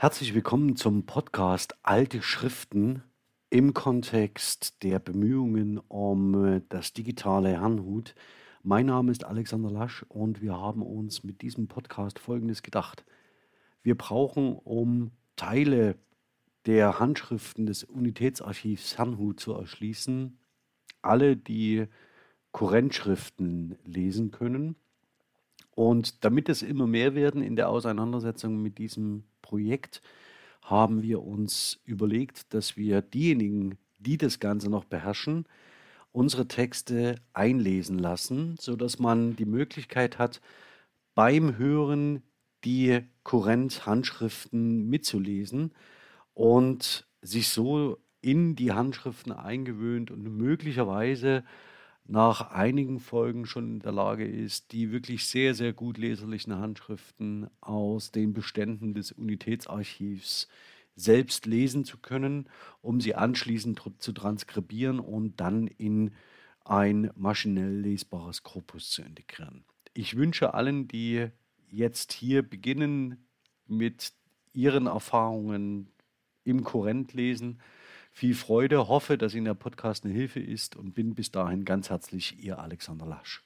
Herzlich willkommen zum Podcast Alte Schriften im Kontext der Bemühungen um das digitale Herrnhut. Mein Name ist Alexander Lasch und wir haben uns mit diesem Podcast Folgendes gedacht. Wir brauchen, um Teile der Handschriften des Unitätsarchivs Herrnhut zu erschließen, alle, die Kurrentschriften lesen können. Und damit es immer mehr werden in der Auseinandersetzung mit diesem Projekt, haben wir uns überlegt, dass wir diejenigen, die das Ganze noch beherrschen, unsere Texte einlesen lassen, sodass man die Möglichkeit hat, beim Hören die Kurrent-Handschriften mitzulesen und sich so in die Handschriften eingewöhnt und möglicherweise nach einigen Folgen schon in der Lage ist, die wirklich sehr, sehr gut leserlichen Handschriften aus den Beständen des Unitätsarchivs selbst lesen zu können, um sie anschließend zu transkribieren und dann in ein maschinell lesbares Korpus zu integrieren. Ich wünsche allen, die jetzt hier beginnen mit ihren Erfahrungen im Korrentlesen, viel Freude, hoffe, dass Ihnen der Podcast eine Hilfe ist und bin bis dahin ganz herzlich Ihr Alexander Lasch.